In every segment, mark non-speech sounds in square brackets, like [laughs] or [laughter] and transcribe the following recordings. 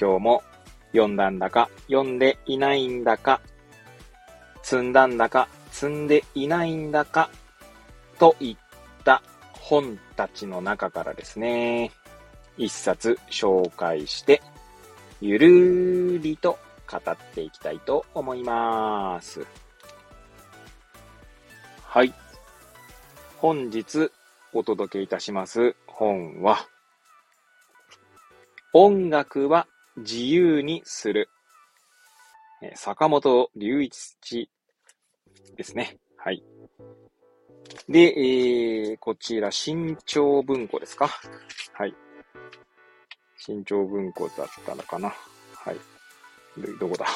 今日も読んだんだか、読んでいないんだか、積んだんだか、積んでいないんだか、といった本たちの中からですね、一冊紹介して、ゆるーりと語っていきたいと思います。はい。本日お届けいたします本は、音楽は自由にする。坂本隆一ですね。はい。で、えー、こちら、新潮文庫ですか？はい。新潮文庫だったのかな？はい。どこだ？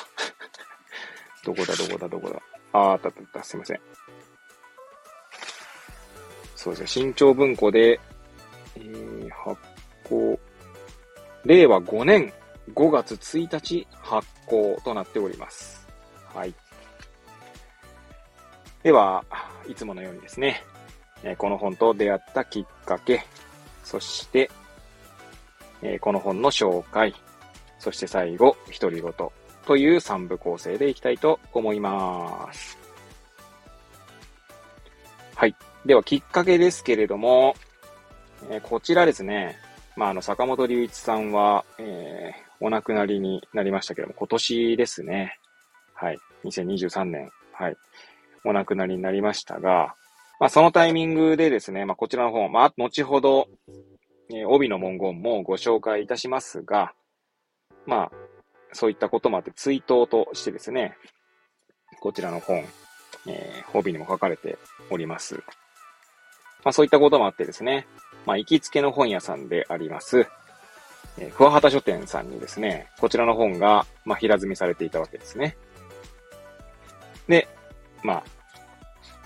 [laughs] どこだ、どこだ、どこだ？あー、たったった、すいません。そうですね、新潮文庫で、えー、発行、令和5年5月1日発行となっております。はい。では、いつものようにですね、この本と出会ったきっかけ、そして、この本の紹介、そして最後、独り言という3部構成でいきたいと思います。はい。では、きっかけですけれども、こちらですね、まあ、あの、坂本龍一さんは、え、お亡くなりになりましたけども、今年ですね。はい。2023年。はい。お亡くなりになりましたが、まあ、そのタイミングでですね、まあ、こちらの方、まあ、後ほど、えー、帯の文言もご紹介いたしますが、まあ、そういったこともあって追悼としてですね、こちらの本、えー、帯にも書かれております。まあ、そういったこともあってですね、まあ、行きつけの本屋さんであります、えー、桑畑書店さんにですね、こちらの本が、まあ、平積みされていたわけですね。で、まあ、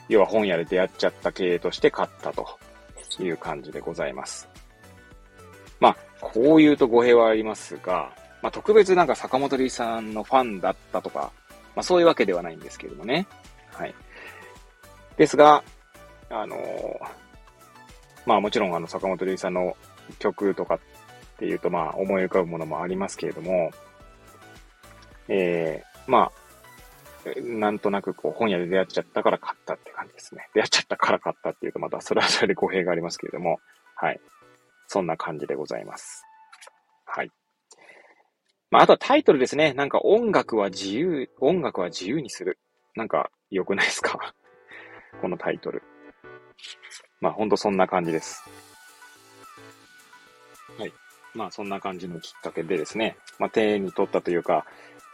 要は本屋で出会っちゃった経営として買ったという感じでございます。まあ、こう言うと語弊はありますが、まあ、特別なんか坂本龍さんのファンだったとか、まあ、そういうわけではないんですけれどもね。はい。ですが、あのー、まあもちろんあの坂本龍一さんの曲とかっっていうとまあ思い浮かぶものもありますけれども、えー、まあなんとなくこう本屋で出会っちゃったから買ったって感じですね。出会っちゃったから買ったっていうとまたそれはそれで語弊がありますけれども、はい。そんな感じでございます。はい。まあ、あとはタイトルですね。なんか音楽は自由、音楽は自由にする。なんか良くないですか？[laughs] このタイトル。まあほんとそんな感じです。まあそんな感じのきっかけでですね、まあ手に取ったというか、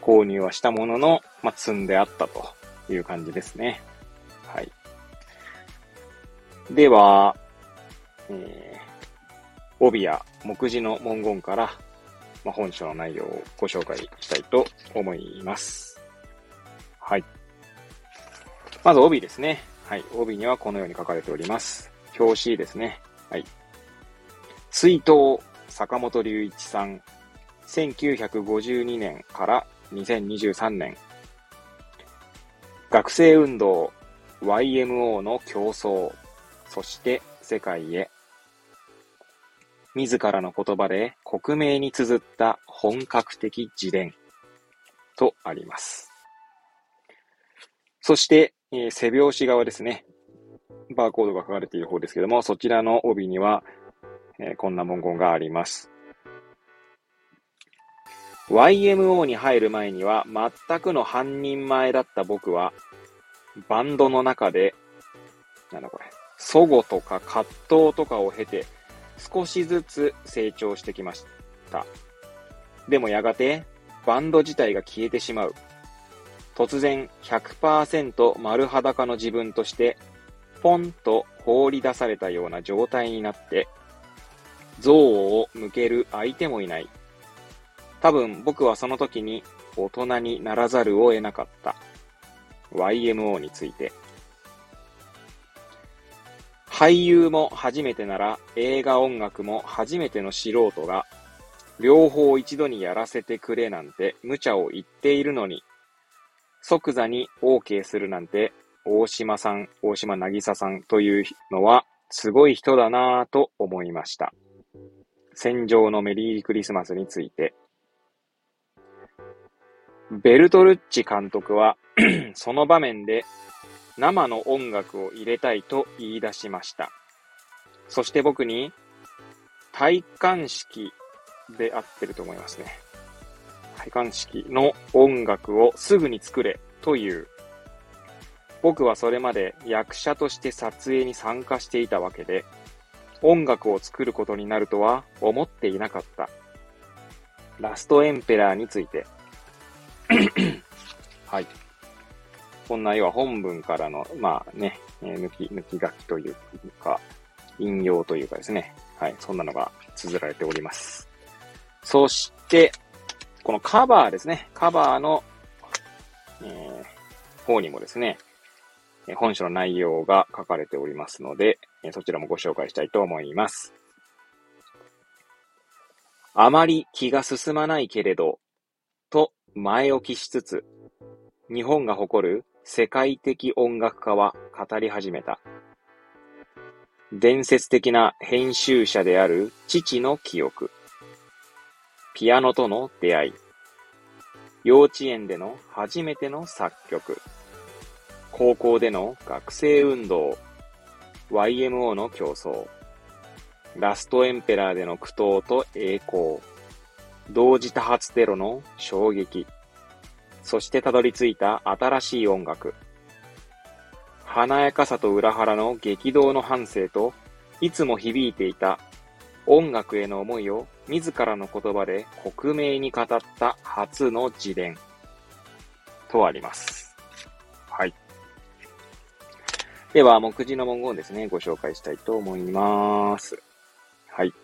購入はしたものの、まあ、積んであったという感じですね。はい。では、えー、帯や目次の文言から、まあ、本書の内容をご紹介したいと思います。はい。まず帯ですね。はい。帯にはこのように書かれております。表紙ですね。はい。追悼坂本隆一さん。1952年から2023年学生運動 YMO の競争そして世界へ自らの言葉で克明に綴った本格的自伝とあります。そして、えー、背表紙側ですね。バーコードが書かれている方ですけども、そちらの帯には、えー、こんな文言があります。YMO に入る前には全くの半人前だった僕は、バンドの中で、なんだこれ、祖語とか葛藤とかを経て、少しずつ成長してきました。でもやがて、バンド自体が消えてしまう。突然100%丸裸の自分として、ポンと放り出されたような状態になって、憎悪を向ける相手もいない。多分僕はその時に大人にならざるを得なかった YMO について。俳優も初めてなら映画音楽も初めての素人が両方一度にやらせてくれなんて無茶を言っているのに即座に OK するなんて大島さん、大島渚さんというのはすごい人だなぁと思いました。戦場のメリークリスマスについて。ベルトルッチ監督は [clears throat] その場面で生の音楽を入れたいと言い出しました。そして僕に体感式で合ってると思いますね。体感式の音楽をすぐに作れという。僕はそれまで役者として撮影に参加していたわけで、音楽を作ることになるとは思っていなかった。ラストエンペラーについて。[coughs] はい。こんな要は本文からの、まあね、えー、抜き、抜き書きというか、引用というかですね。はい。そんなのが綴られております。そして、このカバーですね。カバーの、えー、方にもですね、本書の内容が書かれておりますので、そちらもご紹介したいと思います。あまり気が進まないけれど、と前置きしつつ、日本が誇る世界的音楽家は語り始めた。伝説的な編集者である父の記憶。ピアノとの出会い。幼稚園での初めての作曲。高校での学生運動。YMO の競争。ラストエンペラーでの苦闘と栄光。同時多発テロの衝撃。そしてたどり着いた新しい音楽。華やかさと裏腹の激動の反省と、いつも響いていた音楽への思いを自らの言葉で克明に語った初の自伝とあります。では、目次の文言ですね、ご紹介したいと思います。はい。こ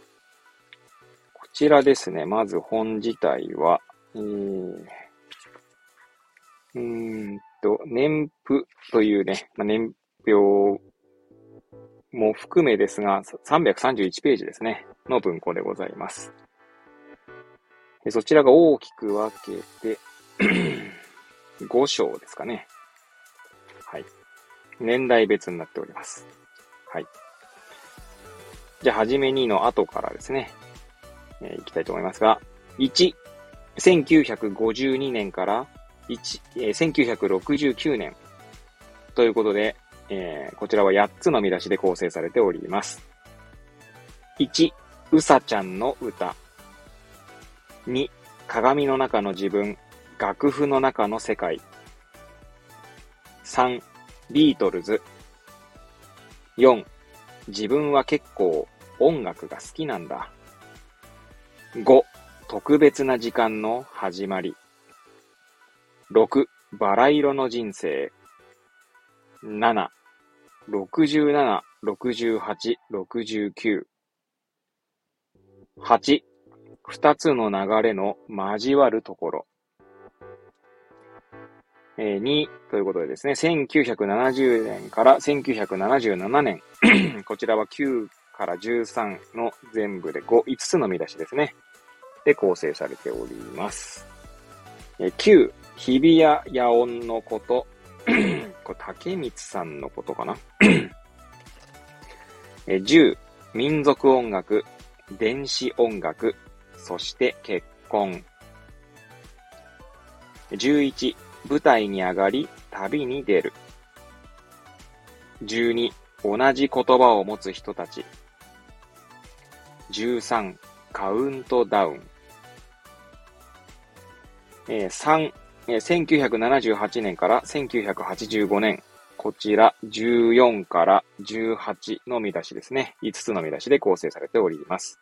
ちらですね、まず本自体は、えー、うーんと、年譜というね、まあ、年表も含めですが、331ページですね、の文庫でございます。そちらが大きく分けて [clears throat] 5章ですかね。年代別になっております。はい。じゃあ、はじめにの後からですね、えー、いきたいと思いますが、1、1952年から1、えー、1969年ということで、えー、こちらは8つの見出しで構成されております。1、うさちゃんの歌。2、鏡の中の自分、楽譜の中の世界。3、ビートルズ。4、自分は結構音楽が好きなんだ。5、特別な時間の始まり。6、バラ色の人生。7、67、68、69。8、二つの流れの交わるところ。え、2ということでですね、1970年から1977年、[clears throat] こちらは9から13の全部で5、5つの見出しですね。で構成されております。え、9、日比谷野音のこと、[clears throat] これ竹光さんのことかな。[clears throat] え、10、民族音楽、電子音楽、そして結婚。11、舞台に上がり、旅に出る。12、同じ言葉を持つ人たち。13、カウントダウン。えー、3、えー、1978年から1985年。こちら14から18の見出しですね。5つの見出しで構成されております。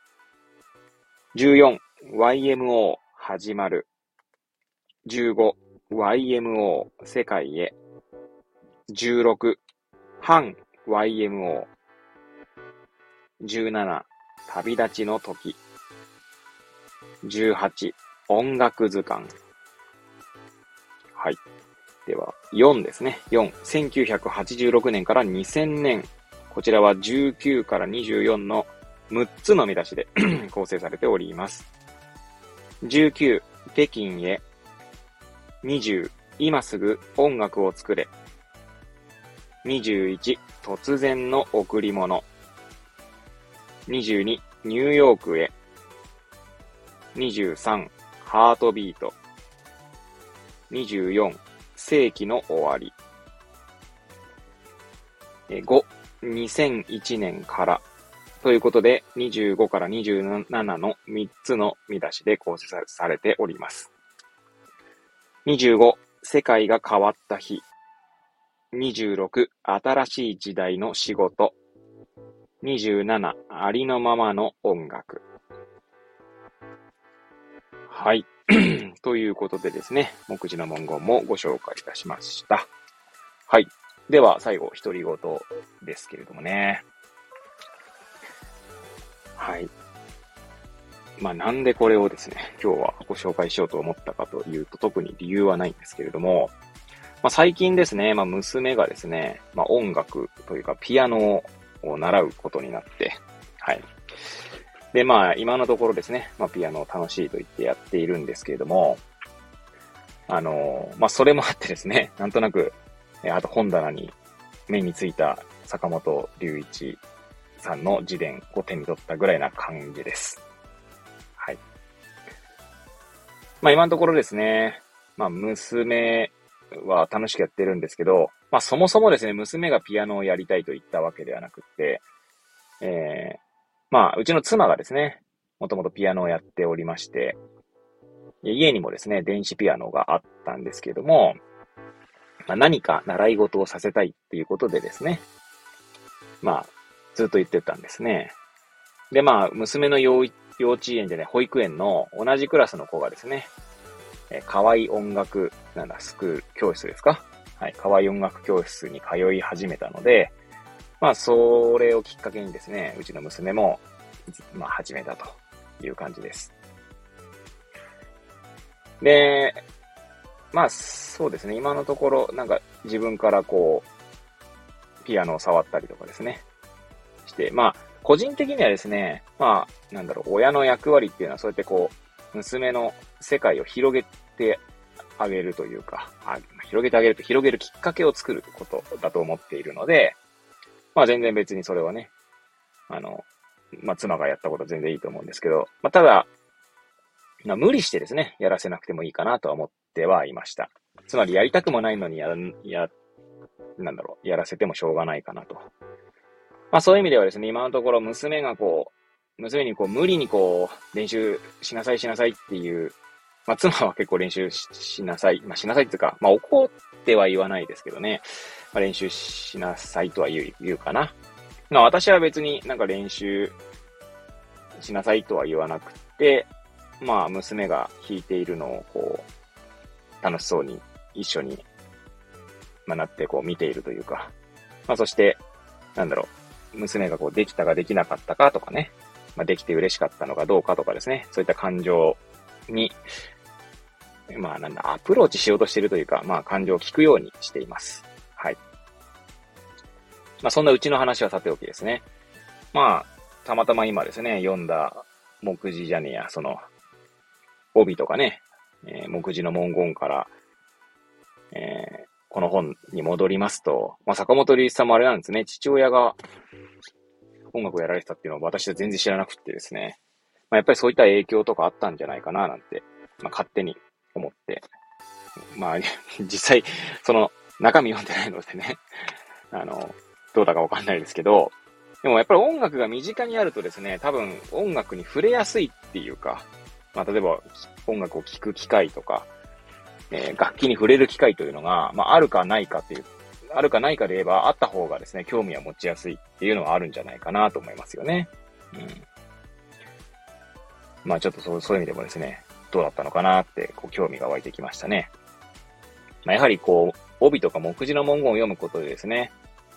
14、YMO 始まる。15、YMO 世界へ。16、反 YMO。17、旅立ちの時。18、音楽図鑑。はい。では、4ですね。4。1986年から2000年。こちらは19から24の6つの見出しで [clears throat] 構成されております。19、北京へ。20、今すぐ音楽を作れ。21、突然の贈り物。22、ニューヨークへ。23、ハートビート。24、世紀の終わり。5、2001年からということで、25から27の3つの見出しで構成されております。25、世界が変わった日。26、新しい時代の仕事。27、ありのままの音楽。はい。[clears throat] ということでですね、目次の文言もご紹介いたしました。はい。では、最後、独り言ですけれどもね。はい。まあなんでこれをですね、今日はご紹介しようと思ったかというと特に理由はないんですけれども、まあ最近ですね、まあ娘がですね、まあ音楽というかピアノを習うことになって、はい。で、まあ今のところですね、まあピアノを楽しいと言ってやっているんですけれども、あの、まあそれもあってですね、[laughs] なんとなく、えあと本棚に目についた坂本隆一さんの自伝を手に取ったぐらいな感じです。まあ今のところですね、まあ娘は楽しくやってるんですけど、まあそもそもですね、娘がピアノをやりたいと言ったわけではなくて、えー、まあうちの妻がですね、もともとピアノをやっておりまして、家にもですね、電子ピアノがあったんですけども、まあ、何か習い事をさせたいっていうことでですね、まあ、ずっと言ってたんですね。で、まあ、娘の幼幼稚園でね、保育園の同じクラスの子がですね、え河合音楽、なんだ、スクール、教室ですか？はい、河合音楽教室に通い始めたので、まあ、それをきっかけにですね、うちの娘も、まあ、始めたという感じです。で、まあ、そうですね、今のところ、なんか自分からこう、ピアノを触ったりとかですね、して、まあ、個人的にはですね、まあ、なんだろう、親の役割っていうのはそうやってこう、娘の世界を広げてあげるというか、広げてあげると広げるきっかけを作ることだと思っているので、まあ全然別にそれはね、あの、まあ妻がやったことは全然いいと思うんですけど、まあただ、まあ、無理してですね、やらせなくてもいいかなとは思ってはいました。つまりやりたくもないのにや、や、なんだろう、やらせてもしょうがないかなとまあそういう意味ではですね、今のところ娘がこう、娘にこう無理にこう練習しなさいしなさいっていう、まあ妻は結構練習しなさい、まあしなさいっていうか、まあ怒っては言わないですけどね、まあ練習しなさいとは言う言うかな。まあ私は別になんか練習しなさいとは言わなくて、まあ娘が弾いているのをこう、楽しそうに一緒に、まあなってこう見ているというか、まあそして、なんだろう、娘がこうできたかできなかったかとかね、まあ、できて嬉しかったのかどうかとかですね、そういった感情に、まあなんだ、アプローチしようとしているというか、まあ感情を聞くようにしています。はい。まあそんなうちの話はさておきですね。まあ、たまたま今ですね、読んだ目次じゃねえや、その、帯とかね、えー、目次の文言から、え、この本に戻りますと、まあ、坂本龍一さんもあれなんですね、父親が音楽をやられてたっていうのを私は全然知らなくてですね、まあ、やっぱりそういった影響とかあったんじゃないかななんて、まあ、勝手に思って、まあ、[laughs] 実際、その中身読んでないのでね、[laughs] あの、どうだかわかんないですけど、でもやっぱり音楽が身近にあるとですね、多分音楽に触れやすいっていうか、まあ、例えば音楽を聴く機会とか、えー、楽器に触れる機会というのが、まあ、あるかないかっていう、あるかないかで言えば、あった方がですね、興味は持ちやすいっていうのはあるんじゃないかなと思いますよね。うん。まあちょっとそうそういう意味でもですね、どうだったのかなって、こう、興味が湧いてきましたね。まあ、やはりこう、帯とか目次の文言を読むことでですね、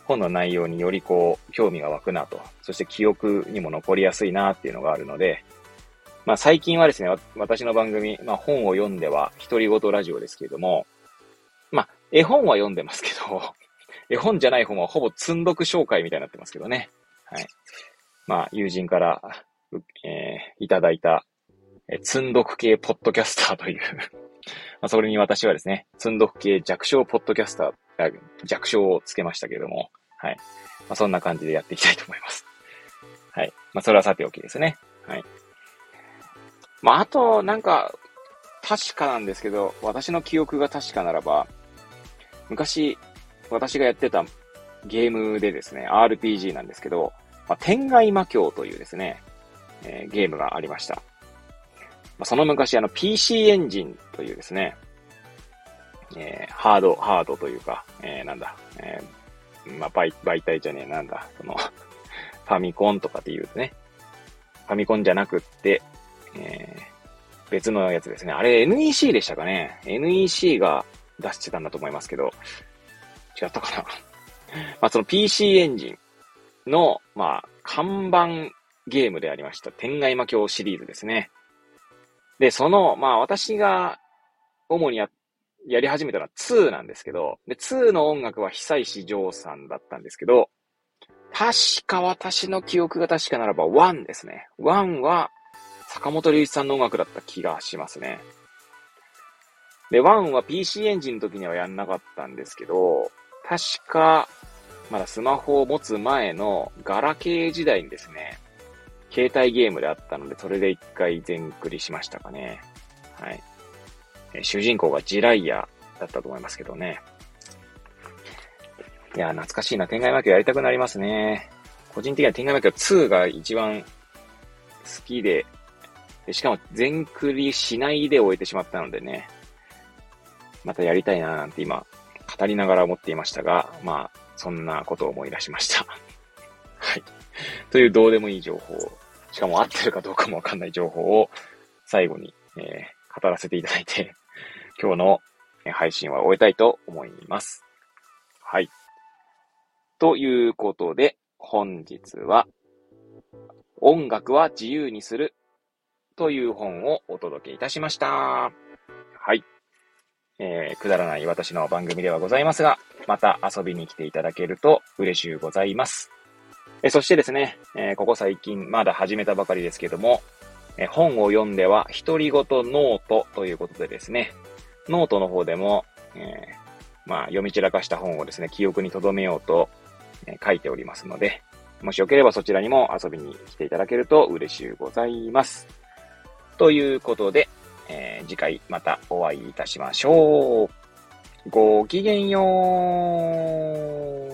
本の内容によりこう、興味が湧くなと、そして記憶にも残りやすいなっていうのがあるので、まあ最近はですね、私の番組、まあ本を読んでは独り言ラジオですけれども、まあ絵本は読んでますけど、[laughs] 絵本じゃない本はほぼ積んどく紹介みたいになってますけどね。はい。まあ友人から、えー、いただいた、え積んどく系ポッドキャスターという [laughs] まあそれに私はですね、積んどく系弱小ポッドキャスター、弱小をつけましたけれども、はい。まあそんな感じでやっていきたいと思います。はい。まあそれはさておきですね。はい。まあ、あと、なんか、確かなんですけど、私の記憶が確かならば、昔、私がやってたゲームでですね、RPG なんですけど、まあ、天外魔境というですね、えー、ゲームがありました。まあ、その昔、あの、PC エンジンというですね、えー、ハード、ハードというか、えー、なんだ、えー、まあ、媒体じゃねえ、なんだ、そのファミコンとかっていうね、ファミコンじゃなくって、え、別のやつですね。あれ NEC でしたかね ?NEC が出してたんだと思いますけど、違ったかな [laughs] まあその PC エンジンの、まあ、看板ゲームでありました。天外魔境シリーズですね。で、その、まあ私が主にや、やり始めたのは2なんですけど、で、2の音楽は久石譲さんだったんですけど、確か私の記憶が確かならば1ですね。1は坂本龍一さんの音楽だった気がしますね。で、1は PC エンジンの時にはやんなかったんですけど、確か、まだスマホを持つ前のガラケー時代にですね、携帯ゲームであったので、それで一回全クリしましたかね。はい。主人公がジライヤだったと思いますけどね。いや、懐かしいな。天外魔境やりたくなりますね。個人的には天外魔境2が一番好き、でしかも全クリしないで終えてしまったのでね、またやりたいななんて今、語りながら思っていましたが、まあ、そんなことを思い出しました。[laughs] はい。というどうでもいい情報、しかも合ってるかどうかもわかんない情報を最後に、えー、語らせていただいて、[laughs] 今日の配信は終えたいと思います。はい。ということで、本日は、音楽は自由にするという本をお届けいたしました。はい。えー、くだらない私の番組ではございますが、また遊びに来ていただけると嬉しゅうございます。えそしてですね、えー、ここ最近まだ始めたばかりですけども、え本を読んでは独り言ノートということでですね、ノートの方でも、えー、まあ、読み散らかした本をですね、記憶に留めようと、え書いておりますので、もしよければそちらにも遊びに来ていただけると嬉しゅうございます。ということで、えー、次回またお会いいたしましょう。ごきげんよう。